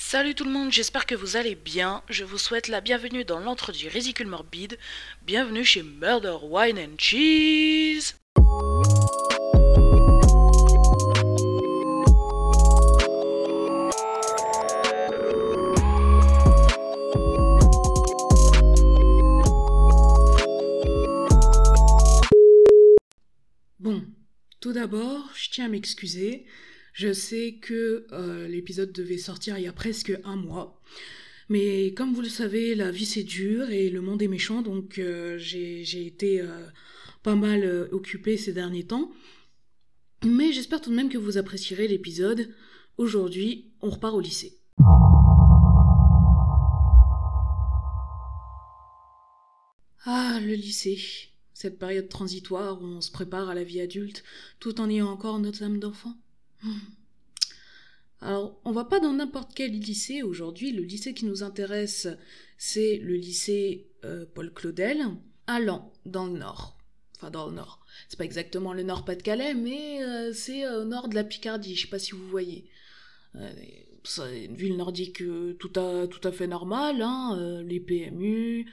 Salut tout le monde, j'espère que vous allez bien. Je vous souhaite la bienvenue dans l'entre du Ridicule Morbide. Bienvenue chez Murder Wine and Cheese. Bon, tout d'abord, je tiens à m'excuser. Je sais que euh, l'épisode devait sortir il y a presque un mois. Mais comme vous le savez, la vie c'est dur et le monde est méchant, donc euh, j'ai été euh, pas mal occupée ces derniers temps. Mais j'espère tout de même que vous apprécierez l'épisode. Aujourd'hui, on repart au lycée. Ah, le lycée cette période transitoire où on se prépare à la vie adulte tout en ayant encore notre âme d'enfant. Alors, on va pas dans n'importe quel lycée aujourd'hui. Le lycée qui nous intéresse, c'est le lycée euh, Paul Claudel, à Lan, dans le nord. Enfin, dans le nord. C'est pas exactement le nord Pas-de-Calais, mais euh, c'est au nord de la Picardie. Je sais pas si vous voyez. Euh, c'est une ville nordique tout à, fait normale, hein, les PMU,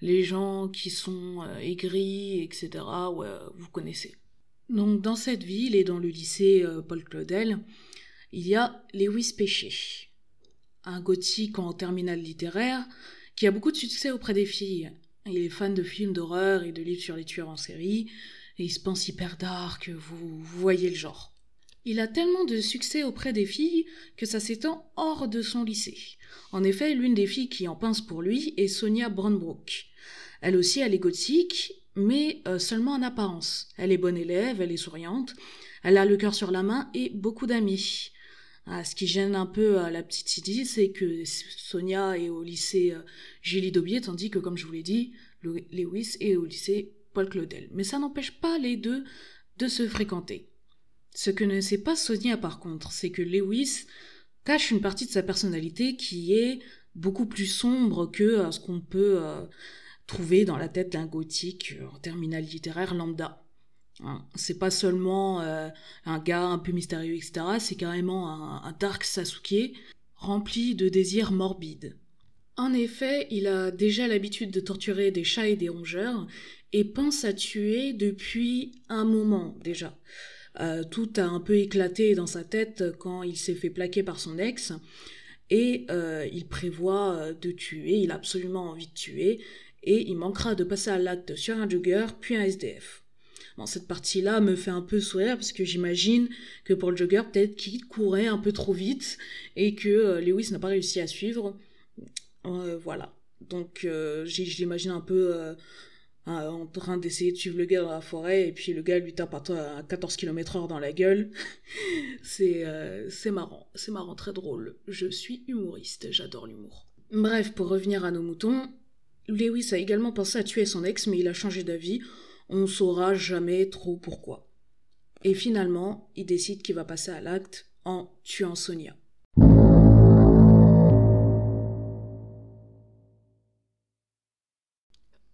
les gens qui sont euh, aigris, etc. Vous connaissez. Donc dans cette ville et dans le lycée euh, Paul Claudel, il y a Lewis Péché, un gothique en terminale littéraire qui a beaucoup de succès auprès des filles. Il est fan de films d'horreur et de livres sur les tueurs en série, et il se pense hyper dark, vous, vous voyez le genre. Il a tellement de succès auprès des filles que ça s'étend hors de son lycée. En effet, l'une des filles qui en pince pour lui est Sonia Brandbrook. Elle aussi, elle est gothique, mais euh, seulement en apparence. Elle est bonne élève, elle est souriante, elle a le cœur sur la main et beaucoup d'amis. Ah, ce qui gêne un peu à la petite Sidi, c'est que Sonia est au lycée euh, Julie Daubier, tandis que, comme je vous l'ai dit, Lewis est au lycée Paul Claudel. Mais ça n'empêche pas les deux de se fréquenter. Ce que ne sait pas Sonia par contre, c'est que Lewis cache une partie de sa personnalité qui est beaucoup plus sombre que euh, ce qu'on peut trouvé dans la tête d'un gothique euh, en terminale littéraire lambda. Hein, c'est pas seulement euh, un gars un peu mystérieux, etc. C'est carrément un, dark Sasuke rempli de désirs morbides. En effet, il a déjà l'habitude de torturer des chats et des rongeurs et pense à tuer depuis un moment déjà. Euh, tout a un peu éclaté dans sa tête quand il s'est fait plaquer par son ex et il prévoit de tuer, il a absolument envie de tuer et il manquera de passer à l'acte sur un jogger puis un SDF. Bon, cette partie-là me fait un peu sourire parce que j'imagine que pour le jogger, peut-être qu'il courait un peu trop vite et que euh, Lewis n'a pas réussi à suivre. Euh, voilà. Donc euh, j'imagine un peu en train d'essayer de suivre le gars dans la forêt et puis le gars lui tape à 14 km heure dans la gueule. c'est marrant, c'est marrant, très drôle. Je suis humoriste, j'adore l'humour. Bref, pour revenir à nos moutons, Lewis a également pensé à tuer son ex, mais il a changé d'avis. On ne saura jamais trop pourquoi. Et finalement, il décide qu'il va passer à l'acte en tuant Sonia.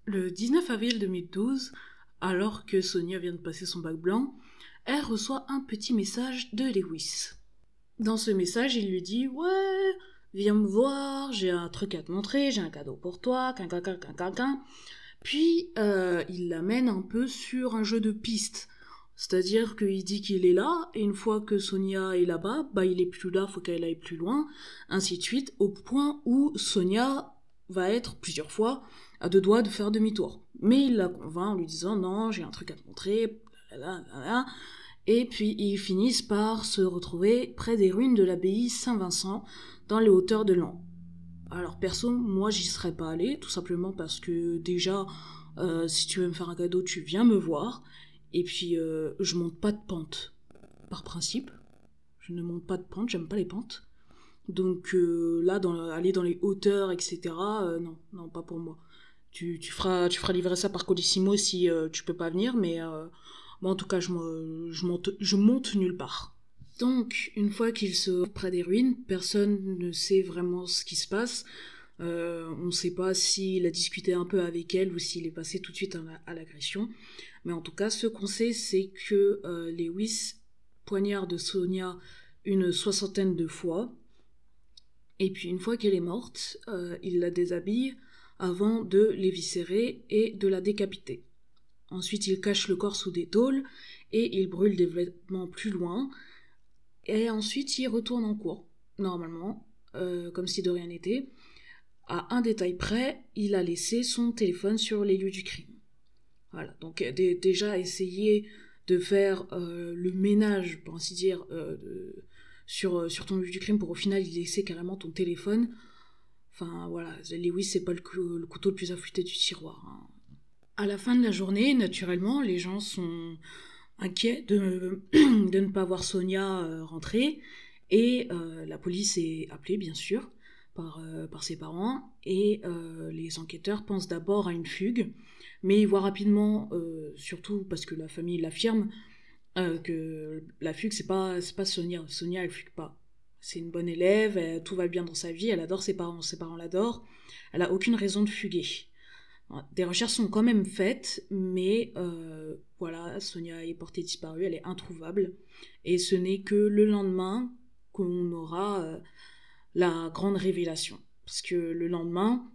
Le 19 avril 2012, alors que Sonia vient de passer son bac blanc, elle reçoit un petit message de Lewis. Dans ce message, il lui dit Ouais, viens me voir, j'ai un truc à te montrer, j'ai un cadeau pour toi, quin, quin, Puis euh, il l'amène un peu sur un jeu de piste. C'est-à-dire qu'il dit qu'il est là, et une fois que Sonia est là-bas, bah il est plus là, faut qu'elle aille plus loin, ainsi de suite, au point où Sonia va être plusieurs fois à deux doigts de faire demi-tour. Mais il la convainc en lui disant non, j'ai un truc à te montrer, et puis ils finissent par se retrouver près des ruines de l'abbaye Saint-Vincent, dans les hauteurs de l'an. Alors perso, moi j'y serais pas allé, tout simplement parce que déjà, euh, si tu veux me faire un cadeau, tu viens me voir. Et puis euh, je monte pas de pente, par principe. Je ne monte pas de pente, j'aime pas les pentes. Donc euh, là, aller dans les hauteurs, etc. non, non, pas pour moi. Tu, tu, feras, tu feras livrer ça par Colissimo si tu peux pas venir, mais moi en tout cas, je, monte, nulle part. Donc, une fois qu'ils sont près des ruines, personne ne sait vraiment ce qui se passe. Euh, on ne sait pas s'il a discuté un peu avec elle ou s'il est passé tout de suite à, l'agression. Mais en tout cas, ce qu'on sait, c'est que euh, Lewis poignarde Sonia une soixantaine de fois Et puis une fois qu'elle est morte, euh, il la déshabille avant de l'éviscérer et de la décapiter. Ensuite, il cache le corps sous des tôles et il brûle des vêtements plus loin. Et ensuite, il retourne en cours, normalement, euh, comme si de rien n'était. À un détail près, il a laissé son téléphone sur les lieux du crime. Voilà, donc déjà essayer de faire euh, le ménage, pour ainsi dire, euh, sur, ton lieu du crime pour au final y laisser carrément ton téléphone. Enfin voilà, Lewis c'est pas le, couteau le plus affûté du tiroir. Hein. À la fin de la journée, naturellement, les gens sont inquiets de, ne pas voir Sonia euh, rentrer. Et euh, la police est appelée bien sûr par, euh, ses parents. Et les enquêteurs pensent d'abord à une fugue. Mais ils voient rapidement, surtout parce que la famille l'affirme, que la fugue c'est pas, pas Sonia, Sonia elle fugue pas. C'est une bonne élève, tout va bien dans sa vie, elle adore ses parents, ses parents l'adorent, elle a aucune raison de fuguer. Des recherches sont quand même faites, mais euh, voilà, Sonia est portée disparue, elle est introuvable. Et ce n'est que le lendemain qu'on aura euh, la grande révélation. Parce que le lendemain,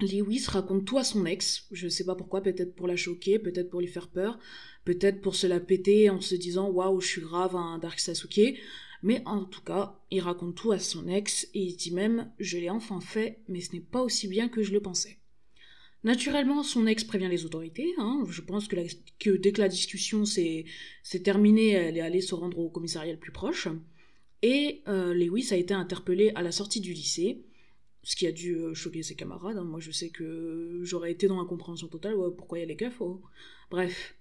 Lewis raconte tout à son ex. Je ne sais pas pourquoi, peut-être pour la choquer, peut-être pour lui faire peur, peut-être pour se la péter en se disant waouh, je suis grave un Dark Sasuke. Mais en tout cas, il raconte tout à son ex et il dit même je l'ai enfin fait, mais ce n'est pas aussi bien que je le pensais. Naturellement, son ex prévient les autorités. Hein. Je pense que, dès que la discussion s'est terminée, elle est allée se rendre au commissariat le plus proche. Et euh, Lewis a été interpellé à la sortie du lycée, ce qui a dû euh, choquer ses camarades. Hein. Moi, je sais que j'aurais été dans l'incompréhension totale. pourquoi il y a les keufs oh. Bref.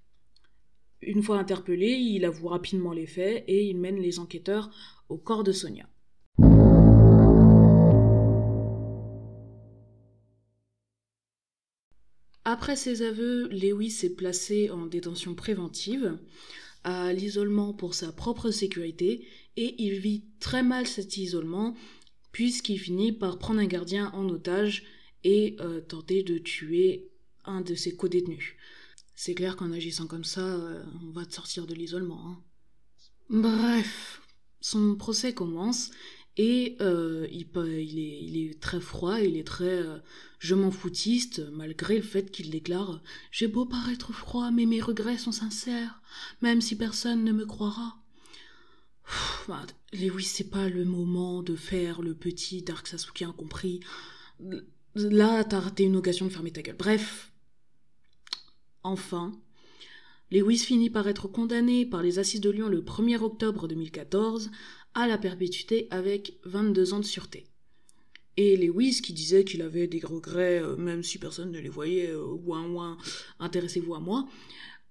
Une fois interpellé, il avoue rapidement les faits et il mène les enquêteurs au corps de Sonia. Après ses aveux, Lewis est placé en détention préventive, à l'isolement pour sa propre sécurité, et il vit très mal cet isolement, puisqu'il finit par prendre un gardien en otage et euh, tenter de tuer un de ses co-détenus. C'est clair qu'en agissant comme ça, euh, on va te sortir de l'isolement. Hein. Bref, son procès commence et euh, il, est, très froid, il est très euh, je m'en foutiste, malgré le fait qu'il déclare J'ai beau paraître froid, mais mes regrets sont sincères, même si personne ne me croira. Bah, Lewis, c'est pas le moment de faire le petit Dark Sasuke incompris. Là, t'as raté une occasion de fermer ta gueule. Bref. Enfin, Lewis finit par être condamné par les Assises de Lyon le 1er octobre 2014 à la perpétuité avec 22 ans de sûreté. Et Lewis, qui disait qu'il avait des regrets, euh, même si personne ne les voyait, euh, ouin ouin, intéressez-vous à moi,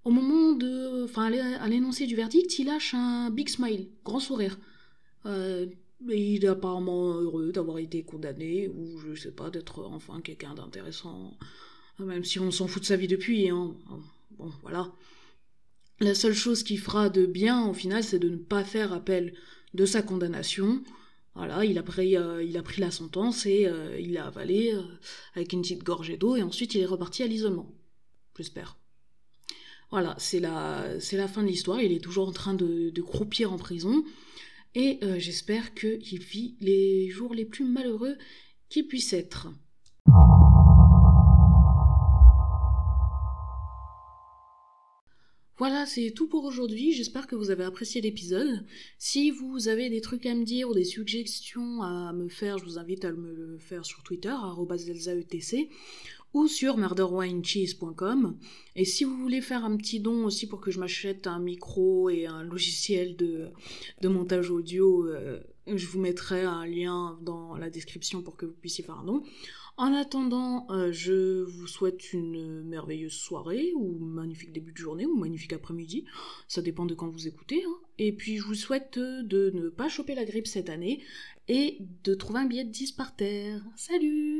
au moment de. Enfin, à l'énoncé du verdict, il lâche un big smile, grand sourire. Euh, il est apparemment heureux d'avoir été condamné, ou je sais pas, d'être enfin quelqu'un d'intéressant, même si on s'en fout de sa vie depuis, hein. Bon, voilà. La seule chose qui fera de bien, au final, c'est de ne pas faire appel de sa condamnation. Voilà, il a pris, euh, la sentence et euh, il l'a avalé euh, avec une petite gorgée d'eau et ensuite il est reparti à l'isolement. J'espère. Voilà, c'est la, fin de l'histoire. Il est toujours en train de, de croupir en prison et j'espère qu'il vit les jours les plus malheureux qui puissent être. Voilà, c'est tout pour aujourd'hui. J'espère que vous avez apprécié l'épisode. Si vous avez des trucs à me dire ou des suggestions à me faire, je vous invite à me le faire sur Twitter, @elsaetc ou sur murderwinecheese.com. Et si vous voulez faire un petit don aussi pour que je m'achète un micro et un logiciel de, montage audio, euh, je vous mettrai un lien dans la description pour que vous puissiez faire un don. En attendant, euh, je vous souhaite une merveilleuse soirée, ou magnifique début de journée, ou magnifique après-midi. Ça dépend de quand vous écoutez. Hein. Et puis je vous souhaite de ne pas choper la grippe cette année et de trouver un billet de 10 par terre. Salut